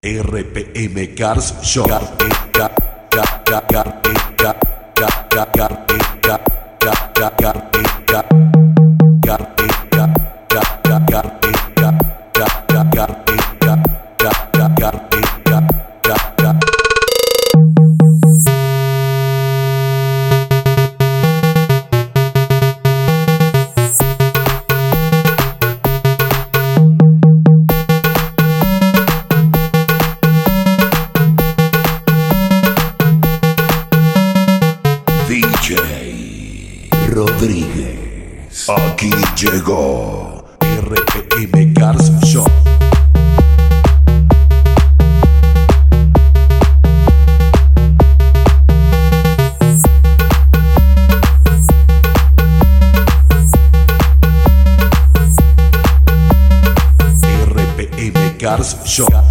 RPM Cars Show. Car- DJ Rodríguez. Aquí llegó RPM Cars Show. RPM Cars Show.